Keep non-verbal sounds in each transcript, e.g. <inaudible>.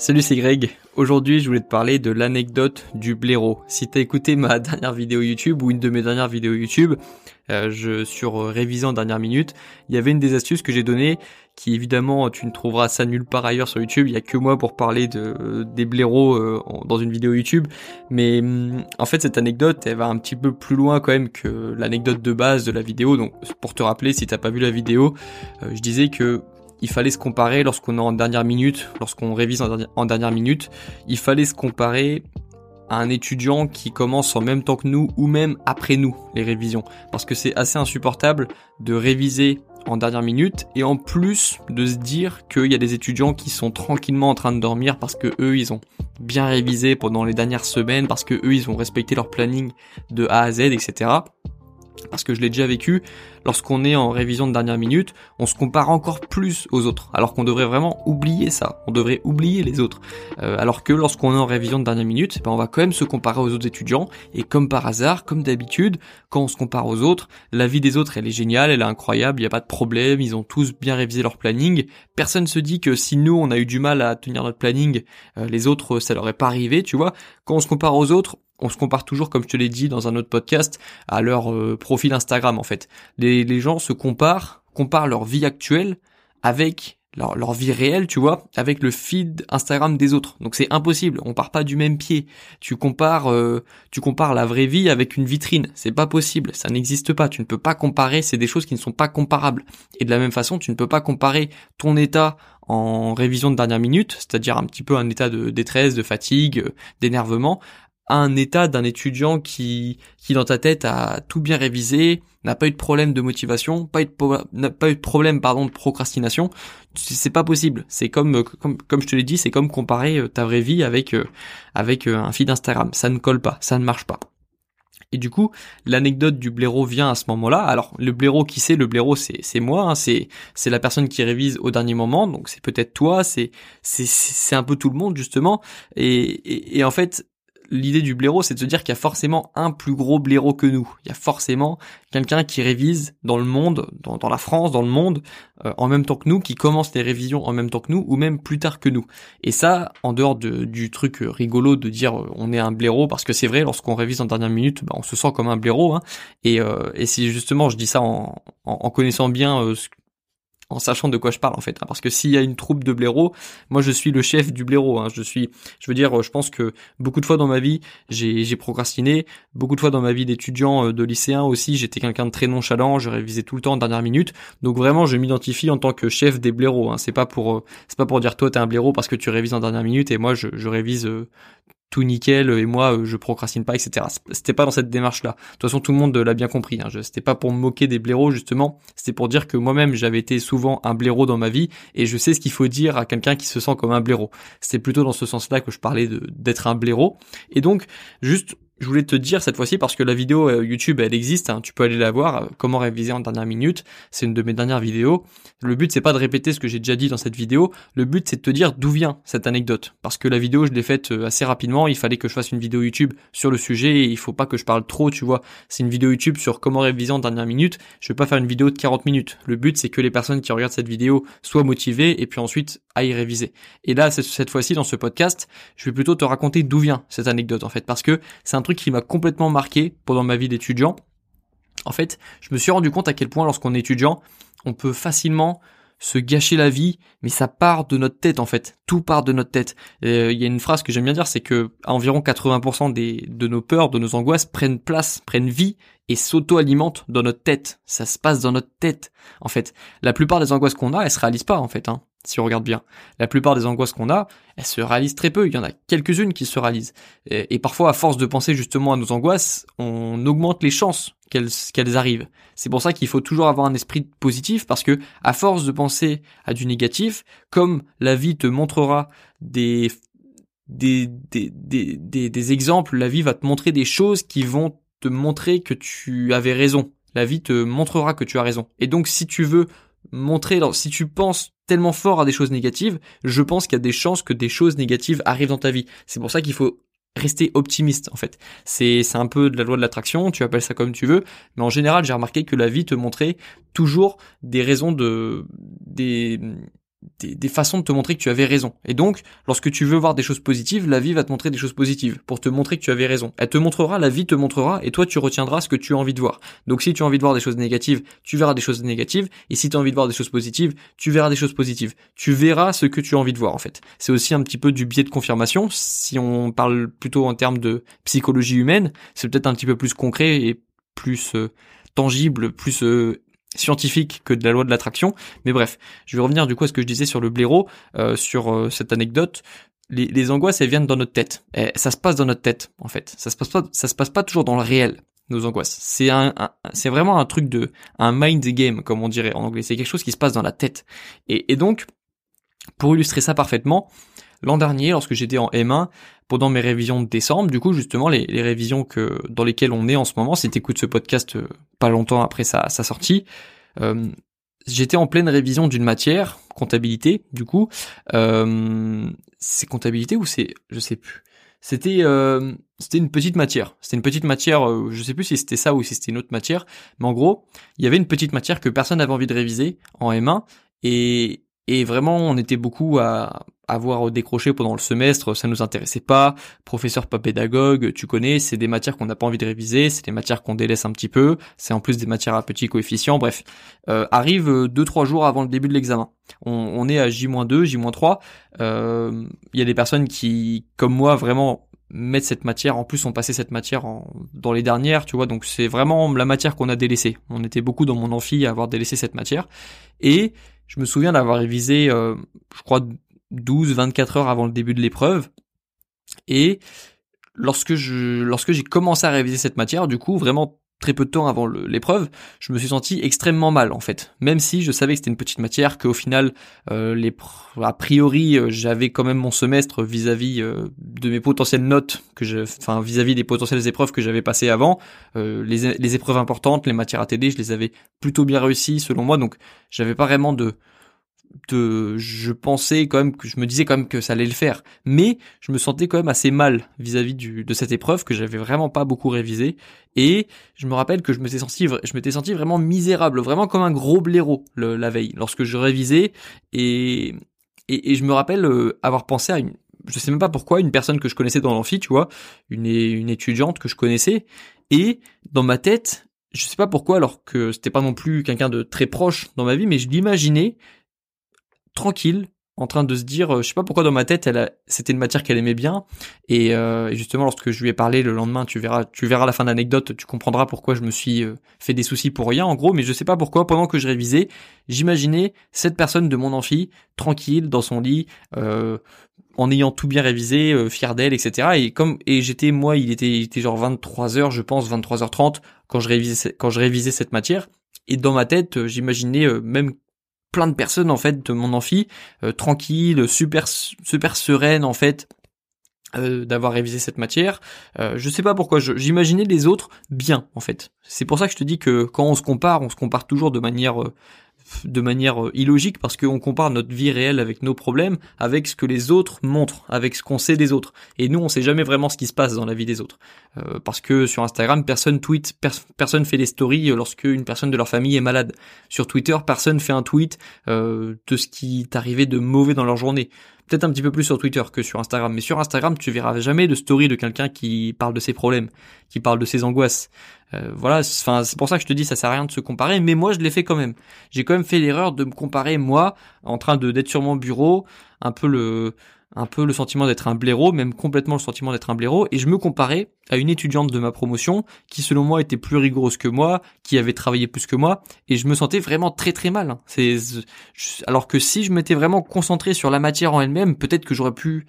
Salut, c'est Greg. Aujourd'hui, je voulais te parler de l'anecdote du blaireau. Si t'as écouté ma <laughs> dernière vidéo YouTube ou une de mes dernières vidéos YouTube, euh, je, sur euh, révisant dernière minute, il y avait une des astuces que j'ai données qui évidemment tu ne trouveras ça nulle part ailleurs sur YouTube. Il y a que moi pour parler de des blaireaux euh, dans une vidéo YouTube. Mais hum, en fait, cette anecdote, elle va un petit peu plus loin quand même que l'anecdote de base de la vidéo. Donc, pour te rappeler, si t'as pas vu la vidéo, je disais que il fallait se comparer lorsqu'on est en dernière minute, lorsqu'on révise en, dernière minute, il fallait se comparer à un étudiant qui commence en même temps que nous ou même après nous les révisions. Parce que c'est assez insupportable de réviser en dernière minute et en plus de se dire qu'il y a des étudiants qui sont tranquillement en train de dormir parce que eux ils ont bien révisé pendant les dernières semaines parce que eux ils ont respecté leur planning de A à Z etc parce que je l'ai déjà vécu, lorsqu'on est en révision de dernière minute, on se compare encore plus aux autres, alors qu'on devrait vraiment oublier ça, on devrait oublier les autres. Euh, alors que lorsqu'on est en révision de dernière minute, eh ben on va quand même se comparer aux autres étudiants, et comme par hasard, comme d'habitude, quand on se compare aux autres, la vie des autres elle est géniale, elle est incroyable, il n'y a pas de problème, ils ont tous bien révisé leur planning, personne se dit que si nous on a eu du mal à tenir notre planning, euh, les autres ça leur est pas arrivé, tu vois, quand on se compare aux autres, on se compare toujours, comme je te l'ai dit dans un autre podcast, à leur euh, profil Instagram en fait. Les, gens se comparent, comparent leur vie actuelle avec leur, leur, vie réelle, tu vois, avec le feed Instagram des autres. Donc c'est impossible, on part pas du même pied. Tu compares, euh, tu compares la vraie vie avec une vitrine, c'est pas possible, ça n'existe pas. Tu ne peux pas comparer, c'est des choses qui ne sont pas comparables. Et de la même façon, tu ne peux pas comparer ton état en révision de dernière minute, c'est-à-dire un petit peu un état de détresse, de fatigue, euh, un état d'un étudiant qui, qui dans ta tête a tout bien révisé, n'a pas eu de problème de motivation, pas eu de, n'a pas eu de problème pardon de procrastination, c'est pas possible. C'est comme, comme comme je te l'ai dit, c'est comme comparer euh, ta vraie vie avec euh, avec euh, un feed Instagram. Ça ne colle pas, ça ne marche pas. Et du coup, l'anecdote du blaireau vient à ce moment-là. Alors, le blaireau, qui c'est? Le blaireau, c'est c'est moi. Hein, c'est c'est la personne qui révise au dernier moment. Donc, c'est peut-être toi. C'est c'est c'est un peu tout le monde justement. Et, et, et en fait, l'idée du blaireau, c'est de se dire qu'il y a forcément un plus gros blaireau que nous. Il y a forcément quelqu'un qui révise dans le monde, dans, la France, dans le monde, euh, en même temps que nous, qui commence les révisions en même temps que nous, ou même plus tard que nous. Et ça, en dehors du truc rigolo de dire euh, on est un blaireau, parce que c'est vrai, lorsqu'on révise en dernière minute, bah, on se sent comme un blaireau. Hein. Et, euh, et si justement je dis ça en, en, connaissant bien euh, en sachant de quoi je parle en fait. Hein. parce que s'il y a une troupe de blaireaux, moi je suis le chef du blaireau. Hein, je suis, je veux dire, je pense que beaucoup de fois dans ma vie, j'ai procrastiné. Beaucoup de fois dans ma vie d'étudiant, euh, de lycéen aussi, j'étais quelqu'un de très nonchalant. Je révisais tout le temps en dernière minute. Donc vraiment, je m'identifie en tant que chef des blaireaux. Hein. C'est pas pour, euh, c'est pas pour dire toi t'es un blaireau parce que tu révises en dernière minute et moi je, je révise euh, tout nickel et moi euh, je procrastine pas etc c'était pas dans cette démarche là de toute façon tout le monde l'a bien compris hein. c'était pas pour me moquer des blaireaux justement. C'était pour dire que moi-même j'avais été souvent un blaireau dans ma vie et je sais ce qu'il faut dire à quelqu'un qui se sent comme un blaireau. C'était plutôt dans ce sens là que je parlais d'être un blaireau. Et donc juste je voulais te dire cette fois-ci parce que la vidéo euh, YouTube elle existe, hein, tu peux aller la voir, comment réviser en dernière minute, c'est une de mes dernières vidéos. Le but c'est pas de répéter ce que j'ai déjà dit dans cette vidéo, le but c'est de te dire d'où vient cette anecdote parce que la vidéo je l'ai faite euh, assez rapidement, il fallait que je fasse une vidéo YouTube sur le sujet et il faut pas que je parle trop, tu vois. C'est une vidéo YouTube sur comment réviser en dernière minute, je vais pas faire une vidéo de 40 minutes. Le but c'est que les personnes qui regardent cette vidéo soient motivées et puis ensuite aillent réviser. Et là cette fois-ci dans ce podcast, je vais plutôt te raconter d'où vient cette anecdote en fait parce que c'est un truc qui m'a complètement marqué pendant ma vie d'étudiant. En fait, je me suis rendu compte à quel point lorsqu'on est étudiant, on peut facilement se gâcher la vie, mais ça part de notre tête en fait. Tout part de notre tête. Euh, il y a une phrase que j'aime bien dire, c'est que environ 80% des, de nos peurs, de nos angoisses prennent place, prennent vie et s'auto-alimentent dans notre tête. Ça se passe dans notre tête. En fait, la plupart des angoisses qu'on a, elles se réalisent pas en fait. Hein si on regarde bien. La plupart des angoisses qu'on a, elles se réalisent très peu. Il y en a quelques-unes qui se réalisent. Et, parfois, à force de penser justement à nos angoisses, on augmente les chances qu'elles arrivent. C'est pour ça qu'il faut toujours avoir un esprit positif parce que à force de penser à du négatif, comme la vie te montrera des des, des, des, des exemples, la vie va te montrer des choses qui vont te montrer que tu avais raison. La vie te montrera que tu as raison. Et donc si tu veux montrer, si tu penses tellement fort à des choses négatives, je pense qu'il y a des chances que des choses négatives arrivent dans ta vie. C'est pour ça qu'il faut rester optimiste en fait. C'est un peu de la loi de l'attraction, tu appelles ça comme tu veux, mais en général, j'ai remarqué que la vie te montrait toujours des raisons de des des, façons de te montrer que tu avais raison. Et donc, lorsque tu veux voir des choses positives, la vie va te montrer des choses positives pour te montrer que tu avais raison. Elle te montrera, la vie te montrera, et toi tu retiendras ce que tu as envie de voir. Donc si tu as envie de voir des choses négatives, tu verras des choses négatives, et si tu as envie de voir des choses positives, tu verras des choses positives. Tu verras ce que tu as envie de voir en fait. C'est aussi un petit peu du biais de confirmation. Si on parle plutôt en termes de psychologie humaine, c'est peut-être un petit peu plus concret et plus euh, tangible, plus euh, scientifique que de la loi de l'attraction. Mais bref, je vais revenir du coup à ce que je disais sur le blaireau, euh, sur euh, cette anecdote. Les, les, angoisses, elles viennent dans notre tête. Et ça se passe dans notre tête, en fait. Ça se passe pas, ça se passe pas toujours dans le réel. Nos angoisses. C'est un, c'est vraiment un truc de, un mind game, comme on dirait en anglais. C'est quelque chose qui se passe dans la tête. Et, et donc, pour illustrer ça parfaitement, l'an dernier, lorsque j'étais en M1, pendant mes révisions de décembre, du coup justement les, les révisions que dans lesquelles on est en ce moment, si t'écoutes ce podcast euh, pas longtemps après sa, sortie, euh, j'étais en pleine révision d'une matière, comptabilité, du coup, euh, c'est comptabilité ou c'est, je sais plus. C'était c'était une petite matière. C'était une petite matière. Euh, je sais plus si c'était ça ou si c'était une autre matière, mais en gros, il y avait une petite matière que personne n'avait envie de réviser en M1 et et vraiment, on était beaucoup à avoir décroché pendant le semestre, ça nous intéressait pas. Professeur pas pédagogue, tu connais, c'est des matières qu'on n'a pas envie de réviser, c'est des matières qu'on délaisse un petit peu, c'est en plus des matières à petit coefficient, bref. Euh, arrive deux trois jours avant le début de l'examen. On, est à J-2, J-3. Euh, il y a des personnes qui, comme moi, vraiment mettre cette matière, en plus on passait cette matière en, dans les dernières, tu vois, donc c'est vraiment la matière qu'on a délaissée. On était beaucoup dans mon amphi à avoir délaissé cette matière. Et je me souviens d'avoir révisé, euh, je crois, 12-24 heures avant le début de l'épreuve. Et lorsque je, lorsque j'ai commencé à réviser cette matière, du coup, vraiment très peu de temps avant l'épreuve, je me suis senti extrêmement mal en fait. Même si je savais que c'était une petite matière, qu'au final, euh, a priori, euh, j'avais quand même mon semestre vis-à-vis euh, de mes potentielles notes, que je, enfin vis-à-vis des potentielles épreuves que j'avais passées avant, les, les épreuves importantes, les matières à TD, je les avais plutôt bien réussies selon moi, donc j'avais pas vraiment de de, je pensais quand même que je me disais quand même que ça allait le faire, mais je me sentais quand même assez mal vis-à-vis de cette épreuve que j'avais vraiment pas beaucoup révisé et je me rappelle que je m'étais senti, je m'étais senti vraiment misérable, vraiment comme un gros blaireau la veille lorsque je révisais. Et, et, je me rappelle euh, avoir pensé à une, je sais même pas pourquoi, une personne que je connaissais dans l'amphi, tu vois, une, une étudiante que je connaissais. Et dans ma tête, je sais pas pourquoi alors que c'était pas non plus quelqu'un de très proche dans ma vie, mais je l'imaginais tranquille en train de se dire, euh, je sais pas pourquoi dans ma tête, elle c'était une matière qu'elle aimait bien, euh, et, justement lorsque je lui ai parlé le lendemain, tu verras, tu verras la fin d'anecdote, tu comprendras pourquoi je me suis euh, fait des soucis pour rien, en gros, mais je sais pas pourquoi pendant que je révisais, j'imaginais cette personne de mon amphi tranquille dans son lit, en ayant tout bien révisé, fier d'elle, etc. Et comme et j'étais moi, il était, il était genre 23 heures, je pense 23h30 quand je révisais quand je révisais cette matière. Et dans ma tête, j'imaginais même plein de personnes en fait de mon amphi, euh, tranquille, super super sereine en fait. Euh, d'avoir révisé cette matière, euh, je sais pas pourquoi, j'imaginais les autres bien en fait. C'est pour ça que je te dis que quand on se compare, on se compare toujours de manière euh, de manière euh, illogique parce qu'on compare notre vie réelle avec nos problèmes, avec ce que les autres montrent, avec ce qu'on sait des autres. Et nous, on sait jamais vraiment ce qui se passe dans la vie des autres. Euh, parce que sur Instagram, personne tweet, personne fait des stories lorsque une personne de leur famille est malade. Sur Twitter, personne fait un tweet euh, de ce qui est arrivé de mauvais dans leur journée. Peut-être un petit peu plus sur Twitter que sur Instagram, mais sur Instagram, tu verras jamais de story de quelqu'un qui parle de ses problèmes, qui parle de ses angoisses. Euh, voilà, c'est pour ça que je te dis ça sert à rien de se comparer, mais moi je l'ai fait quand même. J'ai quand même fait l'erreur de me comparer moi en train de d'être sur mon bureau, un peu le un peu le sentiment d'être un blaireau, même complètement le sentiment d'être un blaireau, et je me comparais à une étudiante de ma promotion qui selon moi était plus rigoureuse que moi, qui avait travaillé plus que moi, et je me sentais vraiment très très mal. Alors que si je m'étais vraiment concentré sur la matière en elle-même, peut-être que j'aurais pu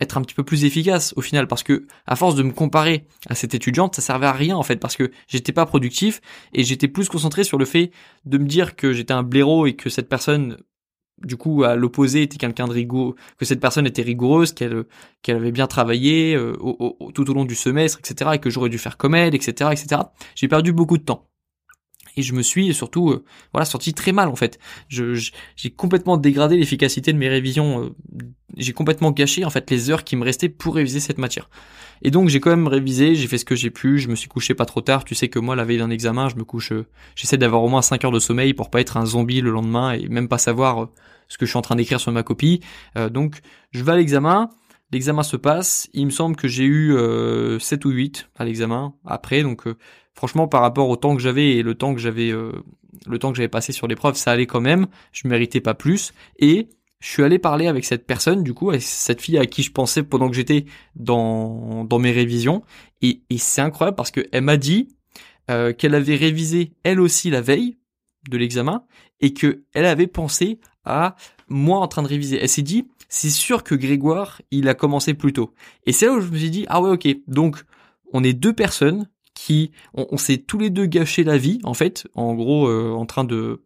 être un petit peu plus efficace au final. Parce que à force de me comparer à cette étudiante ça servait à rien en fait. Parce que j'étais pas productif et j'étais plus concentré sur le fait de me dire que j'étais un blaireau et que cette personne du coup à l'opposé était quelqu'un de rigoureux que cette personne était rigoureuse qu'elle qu'elle avait bien travaillé euh, tout au long du semestre etc et que j'aurais dû faire comme elle etc etc j'ai perdu beaucoup de temps et je me suis surtout euh, voilà sorti très mal en fait. Je, j'ai complètement dégradé l'efficacité de mes révisions. Euh, j'ai complètement gâché en fait les heures qui me restaient pour réviser cette matière. Et donc j'ai quand même révisé, j'ai fait ce que j'ai pu, je me suis couché pas trop tard. Tu sais que moi la veille d'un examen, je me couche, euh, j'essaie d'avoir au moins 5 heures de sommeil pour pas être un zombie le lendemain et même pas savoir ce que je suis en train d'écrire sur ma copie. donc je vais à l'examen. L'examen se passe, il me semble que j'ai eu 7 ou 8 à l'examen après, donc franchement par rapport au temps que j'avais et le temps que j'avais euh, le temps que j'avais passé sur l'épreuve, ça allait quand même, je méritais pas plus et je suis allé parler avec cette personne du coup, cette fille à qui je pensais pendant que j'étais dans dans mes révisions et, et c'est incroyable parce que elle m'a dit euh, qu'elle avait révisé elle aussi la veille de l'examen et que elle avait pensé à moi en train de réviser. Elle s'est dit c'est sûr que Grégoire, il a commencé plus tôt. Et c'est là où je me suis dit ah ouais OK. Donc on est deux personnes qui on, s'est tous les deux gâché la vie en fait, en gros euh, en train de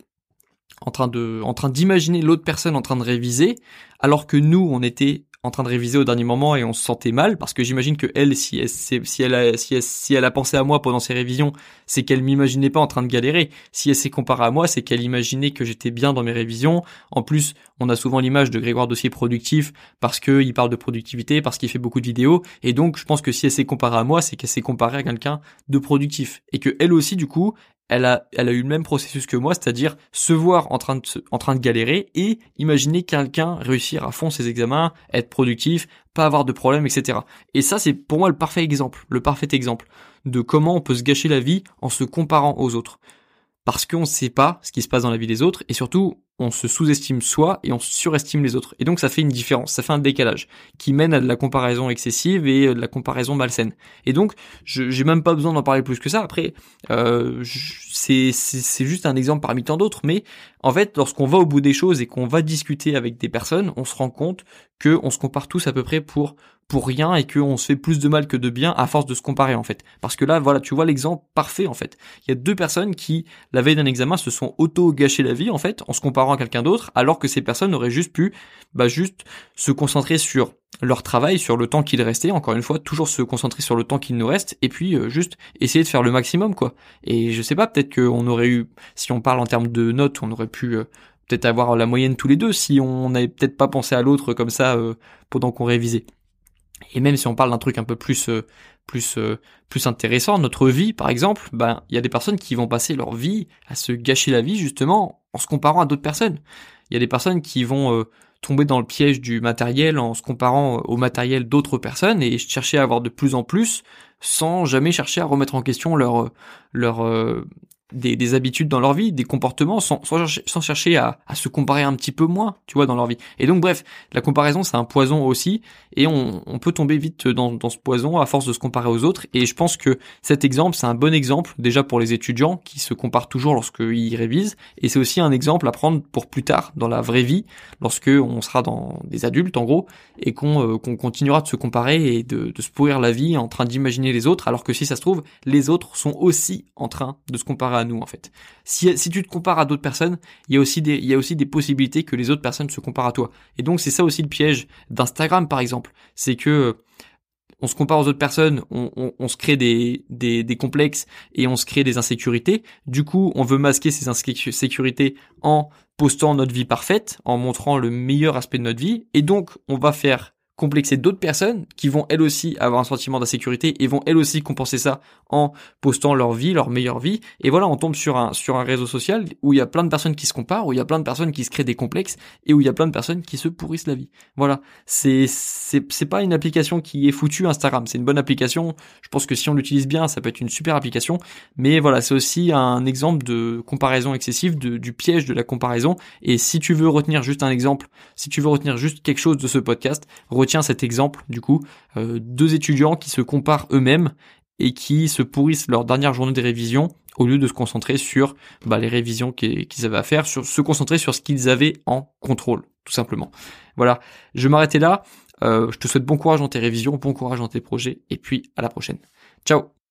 en train de en train d'imaginer l'autre personne en train de réviser alors que nous on était en train de réviser au dernier moment et on se sentait mal parce que j'imagine que elle si elle si a pensé à moi pendant ses révisions c'est qu'elle m'imaginait pas en train de galérer. Si elle s'est comparée à moi c'est qu'elle imaginait que j'étais bien dans mes révisions. En plus on a souvent l'image de Grégoire Dossier productif parce que il parle de productivité parce qu'il fait beaucoup de vidéos. Et donc je pense que si elle s'est comparée à moi c'est qu'elle s'est comparée à quelqu'un de productif. Et que elle aussi du coup elle a, elle a eu le même processus que moi, c'est-à-dire se voir en train de, en train de galérer et imaginer quelqu'un réussir à fond ses examens, être productif, pas avoir de problème, etc. Et ça, c'est pour moi le parfait exemple, le parfait exemple de comment on peut se gâcher la vie en se comparant aux autres. Parce qu'on ne sait pas ce qui se passe dans la vie des autres et surtout, on se sous-estime soi et on surestime les autres. Et donc ça fait une différence, ça fait un décalage qui mène à de la comparaison excessive et euh, de la comparaison malsaine. Et donc j'ai même pas besoin d'en parler plus que ça. Après, euh, c'est c'est juste un exemple parmi tant d'autres, mais en fait, lorsqu'on va au bout des choses et qu'on va discuter avec des personnes, on se rend compte que on se compare tous à peu près pour pour rien et qu'on se fait plus de mal que de bien à force de se comparer en fait. Parce que là, voilà, tu vois l'exemple parfait en fait. Il y a deux personnes qui, la veille d'un examen, se sont auto-gâché la vie en fait, en se comparant à quelqu'un d'autre, alors que ces personnes auraient juste pu, bah juste se concentrer sur leur travail, sur le temps qu'il restait, encore une fois, toujours se concentrer sur le temps qu'il nous reste, et puis euh, juste essayer de faire le maximum quoi. Et je sais pas, peut-être qu'on aurait eu, si on parle en termes de notes, on aurait pu euh, peut-être avoir la moyenne tous les deux si on n'avait peut-être pas pensé à l'autre comme ça euh, pendant qu'on révisait. Et même si on parle d'un truc un peu plus euh, plus euh, plus intéressant, notre vie par exemple, ben il y a des personnes qui vont passer leur vie à se gâcher la vie justement en se comparant à d'autres personnes. Il y a des personnes qui vont euh, tomber dans le piège du matériel en se comparant au matériel d'autres personnes et chercher à avoir de plus en plus sans jamais chercher à remettre en question leur leur des, des, habitudes dans leur vie, des comportements, sans, sans, chercher à, à, se comparer un petit peu moins, tu vois, dans leur vie. Et donc, bref, la comparaison, c'est un poison aussi, et on, on peut tomber vite dans, dans, ce poison à force de se comparer aux autres. Et je pense que cet exemple, c'est un bon exemple déjà pour les étudiants qui se comparent toujours lorsqu'ils révisent, et c'est aussi un exemple à prendre pour plus tard dans la vraie vie, lorsque on sera dans des adultes en gros, et qu'on euh, continuera de se comparer et de, de se pourrir la vie en train d'imaginer les autres, alors que si ça se trouve, les autres sont aussi en train de se comparer à nous en fait. Si, tu te compares à d'autres personnes, il y a aussi des possibilités que les autres personnes se comparent à toi. Et donc c'est ça aussi le piège d'Instagram par exemple, c'est que on se compare aux autres personnes, on, se crée des, des, complexes et on se crée des insécurités. Du coup, on veut masquer ces insécurités en postant notre vie parfaite, en montrant le meilleur aspect de notre vie. Et donc, on va faire complexer d'autres personnes qui vont elles aussi avoir un sentiment d'insécurité et vont elles aussi compenser ça en postant leur vie, leur meilleure vie. Et voilà, on tombe sur un sur un réseau social où il y a plein de personnes qui se comparent, où il y a plein de personnes qui se créent des complexes et où il y a plein de personnes qui se pourrissent la vie. Voilà, c'est c'est c'est pas une application qui est foutue Instagram, c'est une bonne application. Je pense que si on l'utilise bien, ça peut être une super application, mais voilà, c'est aussi un exemple de comparaison excessive du piège de la comparaison et si tu veux retenir juste un exemple, si tu veux retenir juste quelque chose de ce podcast, retiens cet exemple, du coup, euh, deux étudiants qui se comparent eux-mêmes et qui se pourrissent leur dernière journée de révision au lieu de se concentrer sur bah, les révisions qu'ils avaient à faire, sur se concentrer sur ce qu'ils avaient en contrôle, tout simplement. Voilà, je m'arrêter là. Euh, je te souhaite bon courage dans tes révisions, bon courage dans tes projets, et puis à la prochaine. Ciao